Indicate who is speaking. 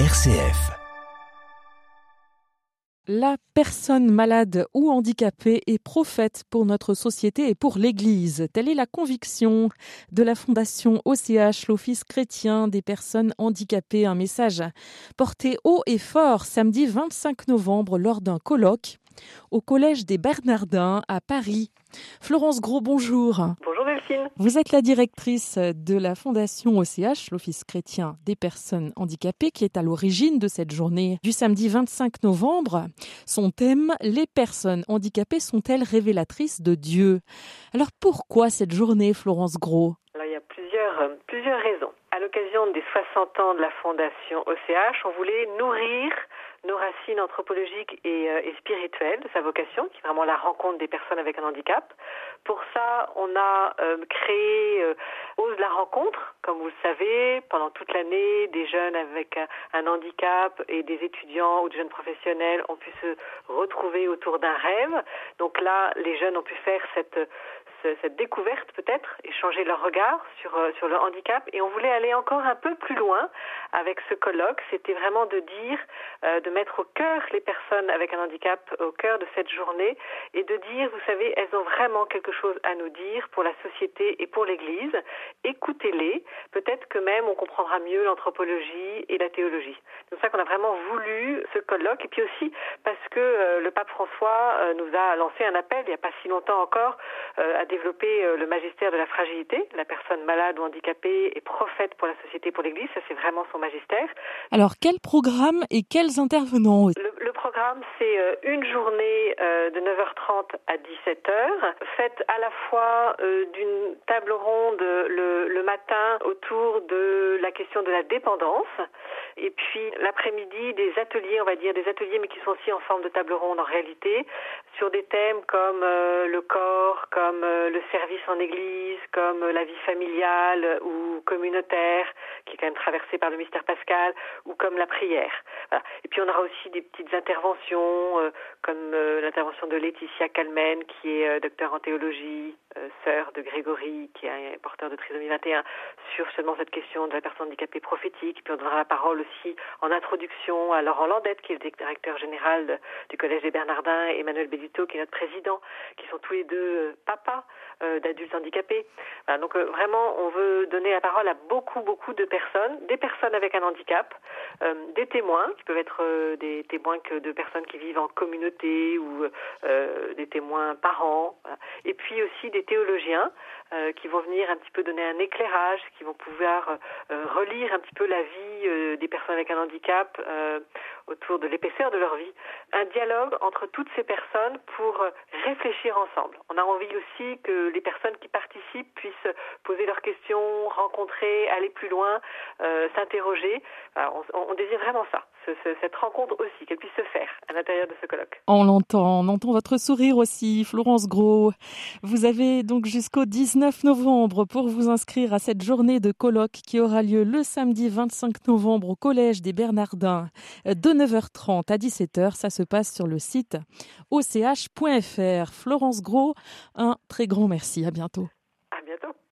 Speaker 1: RCF. La personne malade ou handicapée est prophète pour notre société et pour l'Église. Telle est la conviction de la Fondation OCH, l'Office chrétien des personnes handicapées. Un message porté haut et fort samedi 25 novembre lors d'un colloque au Collège des Bernardins à Paris. Florence Gros, bonjour.
Speaker 2: Bonjour Delphine.
Speaker 1: Vous êtes la directrice de la Fondation OCH, l'Office chrétien des personnes handicapées, qui est à l'origine de cette journée du samedi 25 novembre. Son thème, les personnes handicapées sont-elles révélatrices de Dieu? Alors pourquoi cette journée, Florence Gros?
Speaker 2: Alors il y a plusieurs, euh, plusieurs raisons. À l'occasion des 60 ans de la Fondation OCH, on voulait nourrir nos racines anthropologiques euh, et, spirituelles de sa vocation, qui est vraiment la rencontre des personnes avec un handicap. Pour ça, on a euh, créé euh, Ose la rencontre, comme vous le savez, pendant toute l'année, des jeunes avec un, handicap et des étudiants ou des jeunes professionnels ont pu se retrouver autour d'un rêve. Donc là, les jeunes ont pu faire cette, cette découverte peut-être et changer leur regard sur, sur le handicap. Et on voulait aller encore un peu plus loin avec ce colloque. C'était vraiment de dire, de mettre au cœur les personnes avec un handicap, au cœur de cette journée, et de dire, vous savez, elles ont vraiment quelque chose à nous dire pour la société et pour l'Église. Écoutez-les. Peut-être que même on comprendra mieux l'anthropologie et la théologie. C'est pour ça qu'on a vraiment voulu ce colloque, et puis aussi parce que euh, le pape François euh, nous a lancé un appel, il n'y a pas si longtemps encore, euh, à développer le magistère de la fragilité. La personne malade ou handicapée est prophète pour la société, pour l'Église. Ça, c'est vraiment son magistère.
Speaker 1: Alors, quel programme et quels intervenants
Speaker 2: le, programme, c'est euh, une journée euh, de 9h30 à 17h, faite à la fois euh, d'une table ronde le, le, matin autour de la question de la dépendance, et puis l'après-midi des ateliers, on va dire des ateliers, mais qui sont aussi en forme de table ronde en réalité, sur des thèmes comme le corps, comme le service en église, comme la vie familiale ou communautaire, qui est quand même traversée par le mystère pascal, ou comme la prière. Et puis on aura aussi des petites interventions, euh, comme euh, l'intervention de Laetitia Calmen, qui est euh, docteur en théologie, sœur de Grégory, qui est porteur de trisomie 21, sur seulement cette question de la personne handicapée prophétique. Puis on donnera la parole aussi en introduction à Laurent Landette, qui est le directeur général du Collège des Bernardins, et Emmanuel Bellito, qui est notre président, qui sont tous les deux papas d'adultes handicapés. donc vraiment, on veut donner la parole à beaucoup, beaucoup de personnes, des personnes avec un handicap, des témoins, qui peuvent être euh, des témoins de personnes qui vivent en communauté ou euh, des témoins parents, et puis aussi des théologiens euh, qui vont venir un petit peu donner un éclairage, qui vont pouvoir relire un petit peu la vie des personnes avec un handicap autour de l'épaisseur de leur vie. Un dialogue entre toutes ces personnes pour réfléchir ensemble. On a envie aussi que les personnes qui participent puissent poser leurs questions, rencontrer, aller plus loin, s'interroger. On, on désire vraiment ça cette rencontre aussi, qu'elle puisse se faire à l'intérieur de ce colloque.
Speaker 1: On l'entend, on entend votre sourire aussi, Florence Gros. Vous avez donc jusqu'au 19 novembre pour vous inscrire à cette journée de colloque qui aura lieu le samedi 25 novembre au Collège des Bernardins de 9h30 à 17h. Ça se passe sur le site och.fr. Florence Gros, un très grand merci. À bientôt.